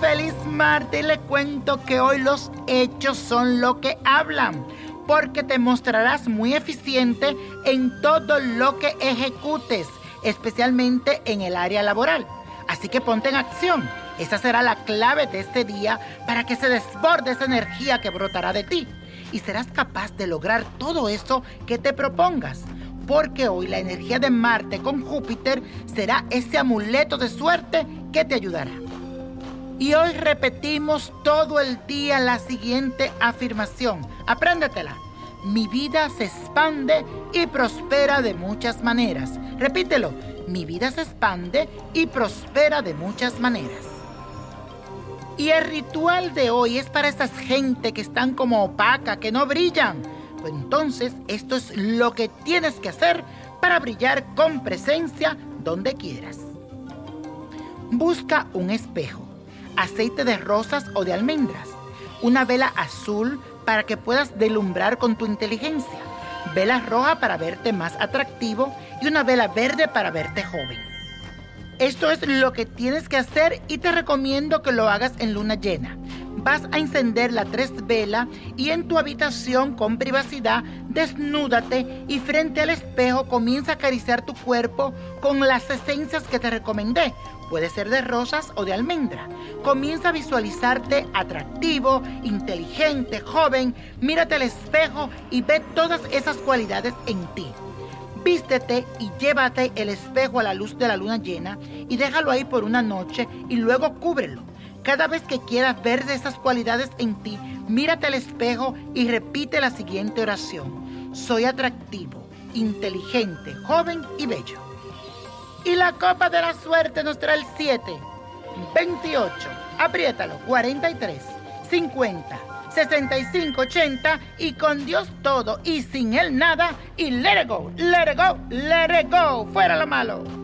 feliz martes le cuento que hoy los hechos son lo que hablan, porque te mostrarás muy eficiente en todo lo que ejecutes, especialmente en el área laboral. Así que ponte en acción. Esa será la clave de este día para que se desborde esa energía que brotará de ti y serás capaz de lograr todo eso que te propongas. Porque hoy la energía de Marte con Júpiter será ese amuleto de suerte que te ayudará. Y hoy repetimos todo el día la siguiente afirmación. Apréndetela. Mi vida se expande y prospera de muchas maneras. Repítelo. Mi vida se expande y prospera de muchas maneras. Y el ritual de hoy es para esas gente que están como opaca, que no brillan. Pues entonces esto es lo que tienes que hacer para brillar con presencia donde quieras. Busca un espejo aceite de rosas o de almendras, una vela azul para que puedas delumbrar con tu inteligencia, vela roja para verte más atractivo y una vela verde para verte joven. Esto es lo que tienes que hacer y te recomiendo que lo hagas en luna llena. Vas a encender la tres vela y en tu habitación con privacidad desnúdate y frente al espejo comienza a acariciar tu cuerpo con las esencias que te recomendé Puede ser de rosas o de almendra. Comienza a visualizarte atractivo, inteligente, joven. Mírate al espejo y ve todas esas cualidades en ti. Vístete y llévate el espejo a la luz de la luna llena y déjalo ahí por una noche y luego cúbrelo. Cada vez que quieras ver esas cualidades en ti, mírate al espejo y repite la siguiente oración. Soy atractivo, inteligente, joven y bello. Y la copa de la suerte nos trae el 7, 28, apriétalo, 43, 50, 65, 80 y con Dios todo y sin Él nada y let it go, let it go, let it go, fuera lo malo.